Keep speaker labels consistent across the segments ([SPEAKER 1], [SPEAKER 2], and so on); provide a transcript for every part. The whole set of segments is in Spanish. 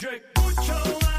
[SPEAKER 1] Yo escucho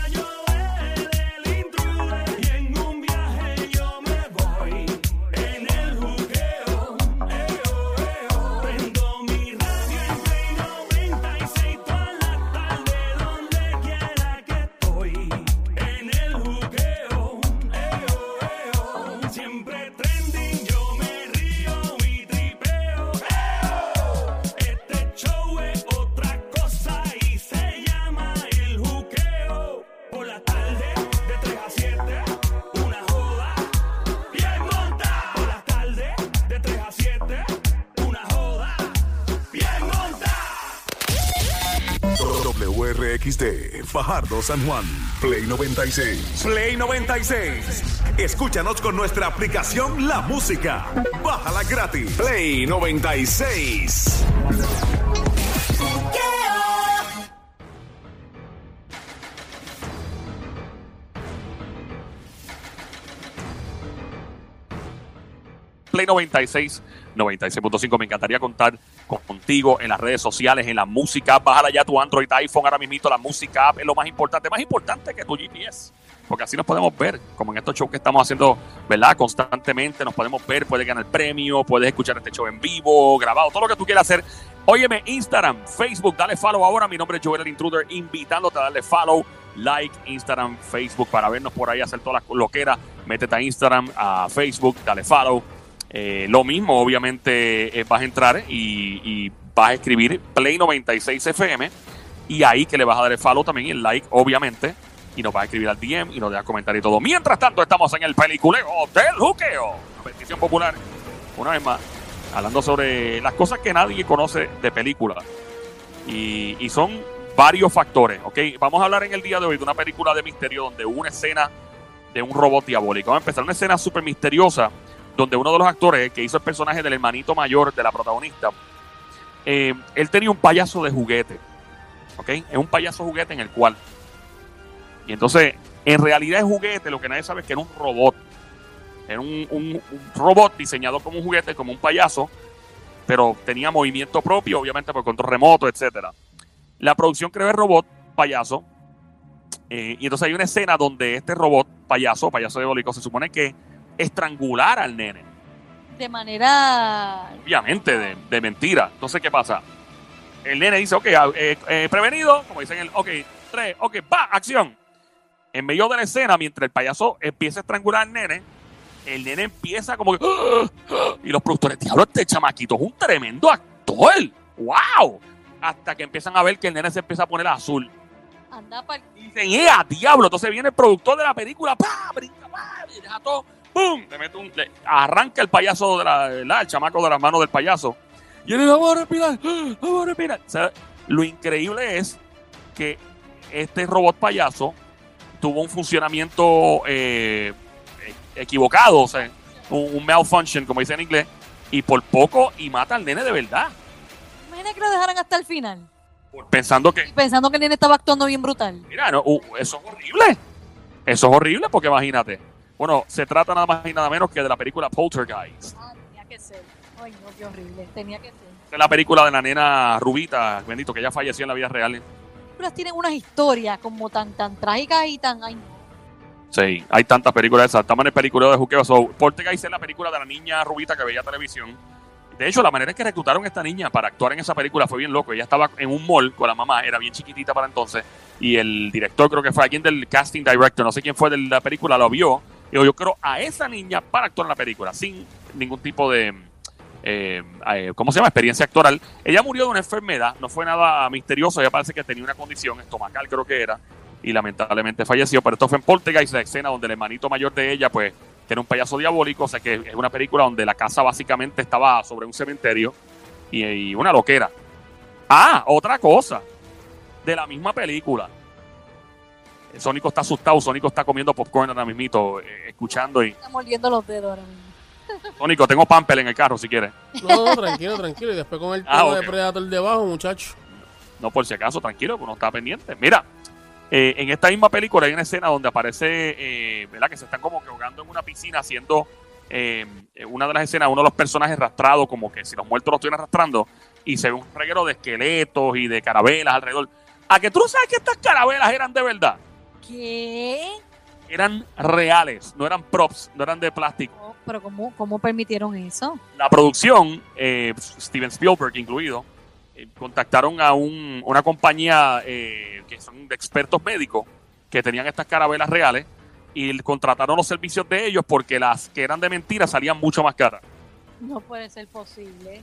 [SPEAKER 2] Fajardo San Juan, Play 96. Play 96. Escúchanos con nuestra aplicación La Música. Bájala gratis. Play 96.
[SPEAKER 3] Play 96, 96.5. Me encantaría contar con- contigo en las redes sociales, en la música. Bájala ya tu Android, iPhone, ahora mismo la música es lo más importante. Más importante que tu GPS. Porque así nos podemos ver, como en estos shows que estamos haciendo, ¿verdad? Constantemente nos podemos ver, puedes ganar premio, puedes escuchar este show en vivo, grabado, todo lo que tú quieras hacer. Óyeme, Instagram, Facebook, dale follow ahora. Mi nombre es Joel el Intruder, invitándote a darle follow, like, Instagram, Facebook, para vernos por ahí, hacer todas las loqueras. Métete a Instagram, a Facebook, dale follow. Eh, lo mismo, obviamente, eh, vas a entrar y, vas a escribir Play 96 FM y ahí que le vas a dar el follow también y el like, obviamente, y nos vas a escribir al DM y nos dejas comentar y todo. Mientras tanto, estamos en el peliculeo del juqueo. Petición popular, una vez más, hablando sobre las cosas que nadie conoce de películas. Y, son varios factores, ¿ok? Vamos a hablar en el día de hoy de una película de misterio donde una escena de un robot diabólico. Vamos a empezar una escena súper misteriosa donde uno de los actores que hizo el personaje del hermanito mayor de la protagonista, eh, él tenía un payaso de juguete, ¿ok? Es un payaso juguete en el cual. Y entonces, en realidad es juguete, lo que nadie sabe es que era un robot. Era un, robot diseñado como un juguete, como un payaso, pero tenía movimiento propio, obviamente por control remoto, etcétera. La producción creó el robot payaso. eh, y entonces hay una escena donde este robot payaso, payaso diabólico, se supone que estrangular al nene.
[SPEAKER 4] De manera.
[SPEAKER 3] Obviamente, de, de mentira. Entonces, ¿qué pasa? El nene dice, ok, ah, eh, eh, prevenido, como dicen el, ok, tres, ok, va, acción. En medio de la escena, mientras el payaso empieza a estrangular al nene, el nene empieza como que, y los productores, diablo, este chamaquito es un tremendo actor. ¡Wow! Hasta que empiezan a ver que el nene se empieza a poner azul.
[SPEAKER 4] Anda pa'l-
[SPEAKER 3] Y dicen, ¡eh, diablo! Entonces viene el productor de la película, ¡pa! Brinca, ¡pa! Y deja todo, ¡pum! Le mete un, le- arranca el payaso, de la, ¿verdad? el chamaco de las manos del payaso. Y él dice, ¡vamos a respirar! ¡vamos a respirar! O sea, lo increíble es que este robot payaso tuvo un funcionamiento eh, eh, equivocado, o sea, un, un malfunction, como dice en inglés, y por poco y mata al nene de verdad.
[SPEAKER 4] Imagina que lo dejaran hasta el final.
[SPEAKER 3] Pensando que,
[SPEAKER 4] Pensando que el nene estaba actuando bien brutal.
[SPEAKER 3] Mira, no, uh, eso es horrible. Eso es horrible porque imagínate. Bueno, se trata nada más y nada menos que de la película Poltergeist.
[SPEAKER 4] Ah, tenía que ser. Ay, no, qué horrible. Tenía que ser.
[SPEAKER 3] Es la película de la nena Rubita, bendito, que ella falleció en la vida real.
[SPEAKER 4] Películas tienen unas historias como tan, tan trágicas y tan. Ay.
[SPEAKER 3] Sí, hay tantas películas esas. Estamos en el peliculeo de juqueo. So, Poltergeist es la película de la niña Rubita que veía televisión. De hecho, la manera en que reclutaron a esta niña para actuar en esa película fue bien loco. Ella estaba en un mall con la mamá, era bien chiquitita para entonces. Y el director, creo que fue alguien del casting director, no sé quién fue de la película, lo vio. Y dijo, yo quiero a esa niña para actuar en la película, sin ningún tipo de, eh, eh, ¿cómo se llama? Experiencia actoral. Ella murió de una enfermedad, no fue nada misterioso, ella parece que tenía una condición estomacal, creo que era, y lamentablemente falleció. Pero esto fue en Poltergeist, la escena donde el hermanito mayor de ella, pues, era un payaso diabólico, o sea que es una película donde la casa básicamente estaba sobre un cementerio y una loquera. Ah, otra cosa, de la misma película. Sónico está asustado, Sónico está comiendo popcorn ahora mismito, eh, escuchando y...
[SPEAKER 4] Está mordiendo los dedos ahora mismo.
[SPEAKER 3] Sónico, tengo Pampel en el carro si quieres.
[SPEAKER 5] No, no, tranquilo, tranquilo. Y después con el
[SPEAKER 3] Ah,
[SPEAKER 5] tema de. Predator debajo, muchacho.
[SPEAKER 3] No, por si acaso, tranquilo, pues no está pendiente. Mira, eh, en esta misma película hay una escena donde aparece, eh, ¿verdad? Que se están como que ahogando en una piscina haciendo eh, una de las escenas, uno de los personajes arrastrados, como que si los muertos los estuvieran arrastrando, y se ve un reguero de esqueletos y de carabelas alrededor. A que tú no sabes que estas carabelas eran de verdad.
[SPEAKER 4] ¿Qué?
[SPEAKER 3] Eran reales, no eran props, no eran de plástico.
[SPEAKER 4] Oh, pero ¿cómo, ¿cómo permitieron eso?
[SPEAKER 3] La producción, eh, Steven Spielberg incluido, eh, contactaron a un- una compañía eh, que son de expertos médicos que tenían estas carabelas reales y contrataron los servicios de ellos porque las que eran de mentira salían mucho más caras.
[SPEAKER 4] No puede ser posible.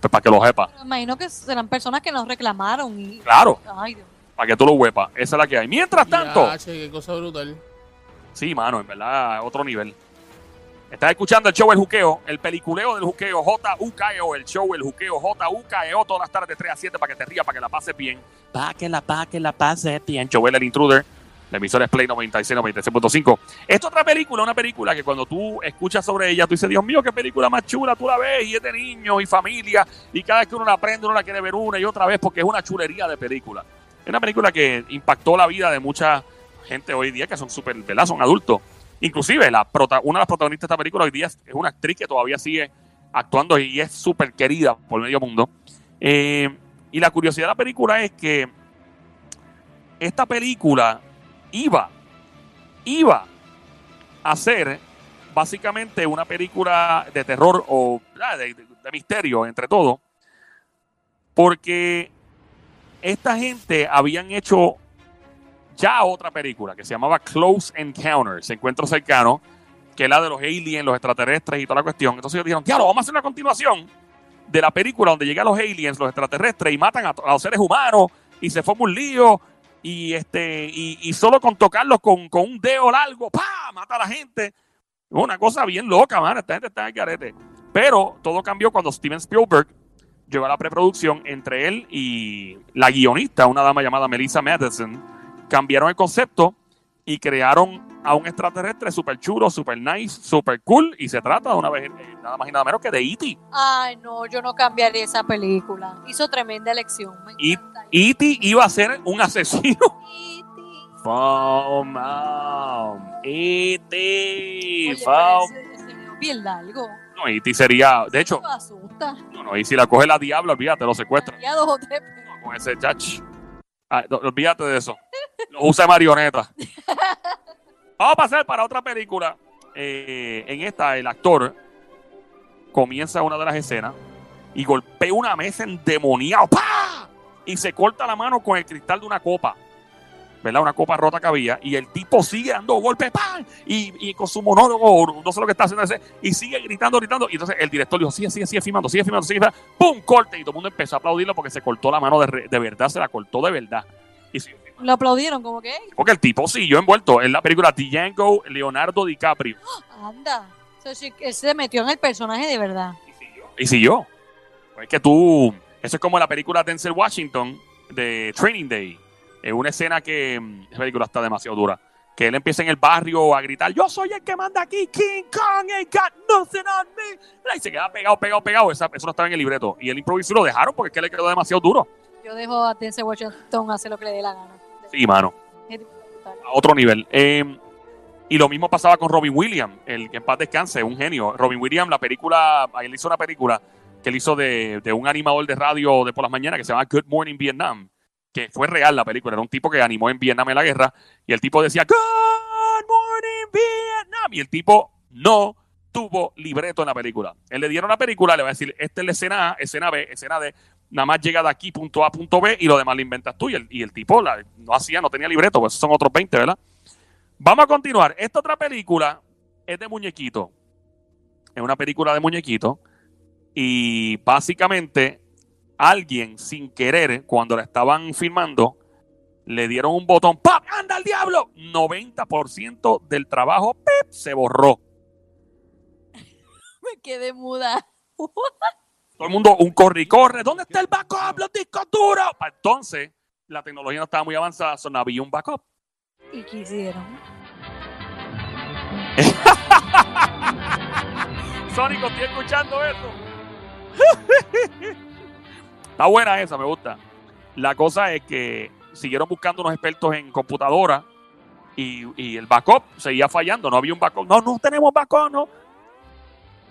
[SPEAKER 3] Pues para que lo sepa.
[SPEAKER 4] Pero imagino que serán personas que nos reclamaron y...
[SPEAKER 3] Claro,
[SPEAKER 4] Ay, Dios.
[SPEAKER 3] Para que tú lo huepas. Esa es la que hay. Mientras tanto,
[SPEAKER 5] Ya, che, qué cosa brutal.
[SPEAKER 3] sí, mano, en verdad, otro nivel. Estás escuchando el show El Juqueo, el peliculeo del Juqueo, J-U-K-E-O, el show El Juqueo, J-U-K-E-O, todas las tardes de 3 a 7 para que te rías, para que la pases bien. Para que la, para que la pases bien. Joel el Intruder, la emisora es Play 96, 96.5. Esta es otra película, una película que cuando tú escuchas sobre ella, tú dices, Dios mío, qué película más chula, tú la ves y es de niños y familia, y cada vez que uno la aprende, uno la quiere ver una y otra vez porque es una chulería de película. Una película que impactó la vida de mucha gente hoy día que son súper, ¿verdad? Son adultos. Inclusive, la prota- una de las protagonistas de esta película hoy día es una actriz que todavía sigue actuando y es súper querida por medio mundo. Eh, y la curiosidad de la película es que esta película iba, iba a ser básicamente una película de terror o de- de misterio entre todo, porque esta gente habían hecho ya otra película que se llamaba Close Encounters, Encuentro Cercano, que es la de los aliens, los extraterrestres y toda la cuestión. Entonces ellos dijeron, diablo, vamos a hacer una continuación de la película donde llegan los aliens, los extraterrestres y matan a, los seres humanos y se forma un lío y este y solo con tocarlos con, con un dedo largo, ¡pa! mata a la gente. Una cosa bien loca, man. Esta gente está en el carete. Pero todo cambió cuando Steven Spielberg llegó a la preproducción entre él y la guionista, una dama llamada Melissa Madison. Cambiaron el concepto y crearon a un extraterrestre super chulo, super nice, super cool. Y se trata de una vez, eh, nada más y nada menos que de E E.T.
[SPEAKER 4] Ay, no, yo no cambiaría esa película. Hizo tremenda elección.
[SPEAKER 3] E.T. iba a ser un asesino.
[SPEAKER 4] E.T.
[SPEAKER 3] E.T.
[SPEAKER 4] Bien largo.
[SPEAKER 3] No, E.T. sería, de hecho,
[SPEAKER 4] asusta.
[SPEAKER 3] no, no, y si la coge la diabla, olvídate, lo secuestra.
[SPEAKER 4] Ya dos o tres. pero-
[SPEAKER 3] con ese chach. Ah, no, olvídate de eso. Lo usa de marioneta. Vamos a pasar para otra película. Eh, en esta, el actor comienza una de las escenas y golpea una mesa endemoniado. ¡Pah! Y se corta la mano con el cristal de una copa. ¿Verdad? Una copa rota que había. Y el tipo sigue dando golpes. ¡pam! Y, y con su monólogo, no sé lo que está haciendo ese. Y sigue gritando, gritando. Y entonces el director dijo: Sigue, sigue, sigue filmando, sigue filmando, sigue filmando. ¡Pum! Corte. Y todo el mundo empezó a aplaudirlo porque se cortó la mano de, re- de verdad. Se la cortó de verdad. Y.
[SPEAKER 4] Lo aplaudieron como que, "Ey,
[SPEAKER 3] Porque el tipo siguió envuelto en la película Django Leonardo DiCaprio.
[SPEAKER 4] anda. O sea, sí, él se metió en el personaje de verdad.
[SPEAKER 3] Y siguió. Y siguió. Pues es que tú. Eso es como la película Denzel Washington de Training Day. Es una escena que. mm, Esa película está demasiado dura. Que él empieza en el barrio a gritar: Yo soy el que manda aquí. King Kong ain't got nothing on me. Y se queda pegado, pegado, pegado. Esa- eso no estaba en el libreto. Y él improvisó y lo dejaron porque es que le quedó demasiado duro.
[SPEAKER 4] Yo dejo a Denzel Washington hacer lo que le dé la gana.
[SPEAKER 3] Sí, mano.
[SPEAKER 4] Es
[SPEAKER 3] a otro nivel. Eh, y lo mismo pasaba con Robin Williams, el que en paz descanse, un genio. Robin Williams, la película, él hizo una película que él hizo de, de un animador de radio de por las mañanas que se llama Good Morning Vietnam, que fue real la película, era un tipo que animó en Vietnam en la guerra, y el tipo decía Good Morning Vietnam, y el tipo no tuvo libreto en la película. Él le dieron la película, le va a decir, esta es la escena A, escena B, escena D, nada más llega de aquí, punto A, punto B, y lo demás lo inventas tú. Y el, tipo la- no hacía, no tenía libreto, pues son otros 20, ¿verdad? Vamos a continuar. Esta otra película es de muñequito. Es una película de muñequito. Y básicamente, alguien sin querer, cuando la estaban filmando, le dieron un botón, ¡pap! ¡Anda al diablo! 90% del trabajo ¡pip! se borró.
[SPEAKER 4] Me quedé muda.
[SPEAKER 3] Todo el mundo, un corre y corre. ¿Dónde está el backup? Los discos duros. Entonces, la tecnología no estaba muy avanzada, so no había un backup.
[SPEAKER 4] ¿Y quisieron?
[SPEAKER 3] Sónico, estoy escuchando eso. Está buena esa, me gusta. La cosa es que siguieron buscando unos expertos en computadora y, y el backup seguía fallando. No había un backup. No, no tenemos backup, no.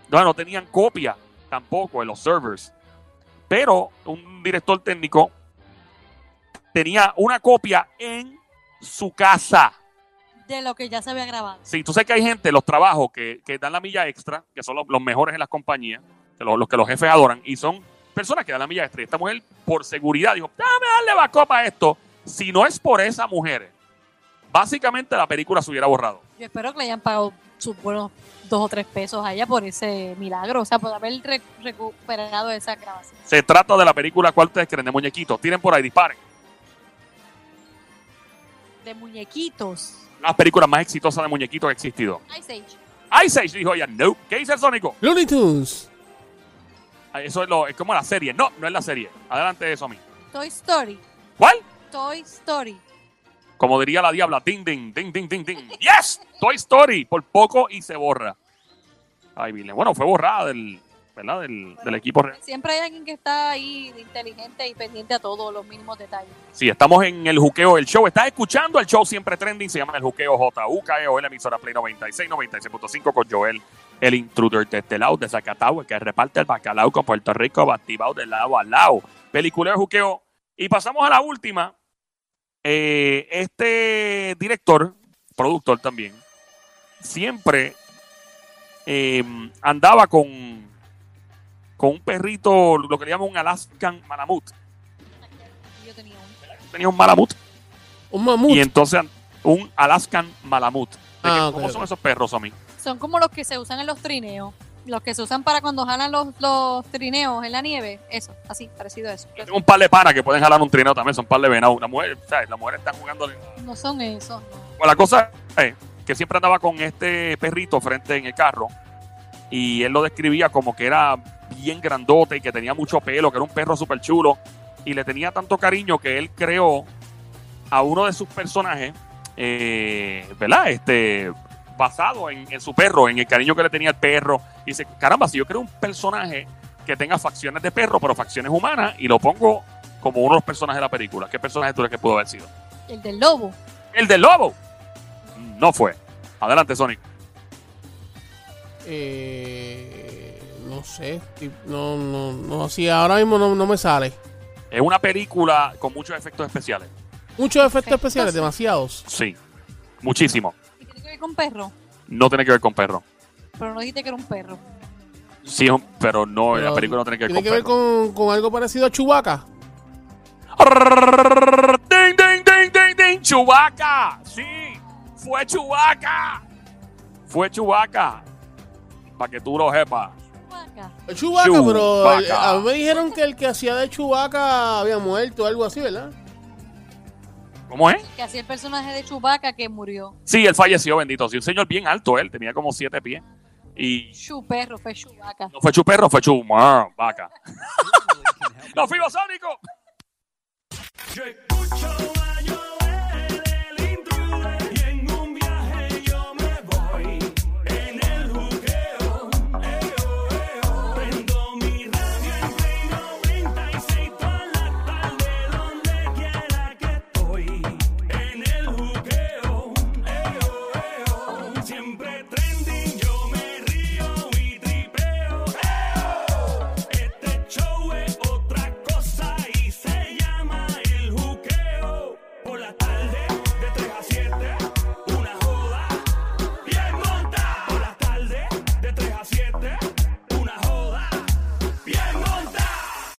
[SPEAKER 3] No, no tenían copia tampoco en los servers. Pero un director técnico tenía una copia en su casa.
[SPEAKER 4] De lo que ya se había grabado.
[SPEAKER 3] Sí, tú sabes que hay gente, los trabajos que, que dan la milla extra, que son los, los mejores en las compañías, que los, los que los jefes adoran, y son personas que dan la milla extra. Y esta mujer, por seguridad, dijo, dame darle backup a esto. Si no es por esa mujer, básicamente la película se hubiera borrado.
[SPEAKER 4] Yo espero que le hayan pagado sus buenos dos o tres pesos a ella por ese milagro. O sea, por haber re- recuperado esa grabación.
[SPEAKER 3] Se trata de la película ¿Cuál ustedes creen? De muñequitos. Tienen por ahí, disparen.
[SPEAKER 4] De muñequitos.
[SPEAKER 3] Las películas más exitosas de muñequitos que ha existido.
[SPEAKER 4] Ice Age.
[SPEAKER 3] Ice Age dijo ella, no. ¿Qué dice el Sónico?
[SPEAKER 5] Looney Tunes.
[SPEAKER 3] Ah, Eso es, lo, es como la serie. No, no es la serie. Adelante de eso a mí.
[SPEAKER 4] Toy Story.
[SPEAKER 3] ¿Cuál?
[SPEAKER 4] Toy Story.
[SPEAKER 3] Como diría la diabla, ding, ding, ding, ding, ding, ding. ¡Yes! Toy Story. Por poco y se borra. Ay. Bueno, fue borrada del, ¿verdad? del, del equipo real.
[SPEAKER 4] Siempre hay alguien que está ahí inteligente y pendiente a todos los mínimos detalles.
[SPEAKER 3] Sí, estamos en el juqueo del show. Estás escuchando el show siempre trending. Se llama el juqueo JUKEO, la emisora Play 96, 96.5 con Joel, el intruder de este lado, de Zacatau, el que reparte el bacalao con Puerto Rico, activado de lado a lado. Película de juqueo. Y pasamos a la última. Eh, este director, productor también, siempre eh, andaba con, con un perrito, lo que le llaman un Alaskan Malamut.
[SPEAKER 4] Yo tenía uno.
[SPEAKER 3] Tenía un Malamut.
[SPEAKER 5] Un mamut.
[SPEAKER 3] Y entonces un Alaskan Malamut. ¿De
[SPEAKER 5] Ah,
[SPEAKER 3] ¿Cómo son esos perros a mí?
[SPEAKER 4] Son como los que se usan en los trineos. Los que se usan para cuando jalan los, los trineos en la nieve. Eso, así, parecido a eso.
[SPEAKER 3] Yo tengo un par de panas que pueden jalar un trineo también, son un par de venados. La mujer, ¿sabes? La mujer está jugando.
[SPEAKER 4] No son esos. no.
[SPEAKER 3] Bueno, la cosa es que siempre andaba con este perrito frente en el carro y él lo describía como que era bien grandote y que tenía mucho pelo, que era un perro súper chulo y le tenía tanto cariño que él creó a uno de sus personajes, eh, ¿verdad? Este, basado en, en su perro, en el cariño que le tenía al perro. Y dice, caramba, si yo creo un personaje que tenga facciones de perro, pero facciones humanas, y lo pongo como uno de los personajes de la película, ¿qué personaje tú crees que pudo haber sido?
[SPEAKER 4] El del lobo.
[SPEAKER 3] El del lobo. No fue. Adelante, Sonic.
[SPEAKER 5] Eh, no sé. No, no, no. Sí, ahora mismo no, no me sale.
[SPEAKER 3] Es una película con muchos efectos especiales.
[SPEAKER 5] Muchos efectos
[SPEAKER 4] Efectos,
[SPEAKER 5] especiales, demasiados.
[SPEAKER 3] Sí. Muchísimo.
[SPEAKER 4] ¿Y tiene que ver con perro?
[SPEAKER 3] No tiene que ver con perro.
[SPEAKER 4] Pero no dijiste que era un perro.
[SPEAKER 3] Sí, es un- pero no,
[SPEAKER 5] Pero
[SPEAKER 3] la película no tiene que ver
[SPEAKER 5] ¿Tiene que
[SPEAKER 3] con
[SPEAKER 5] ver
[SPEAKER 3] perro.
[SPEAKER 5] con, con algo parecido a Chewbacca?
[SPEAKER 3] ¡Ding, ding, ding, ding, ding! ¡Chubaca! Sí, fue Chubaca. Fue Chubaca. Para que tú lo sepas.
[SPEAKER 4] Vaca.
[SPEAKER 5] Chewbacca, pero eh, a mí me dijeron que el que hacía de Chewbacca había muerto o algo así, ¿verdad?
[SPEAKER 3] ¿Cómo es?
[SPEAKER 4] Que hacía el personaje de Chewbacca que murió.
[SPEAKER 3] Sí, él falleció, bendito. Sí, un señor bien alto, él tenía como siete pies. Y
[SPEAKER 4] Chu perro, fue Chewbacca.
[SPEAKER 3] no fue chuperro, fue chubaca. ¡Los fibosónicos!
[SPEAKER 1] Yo escucho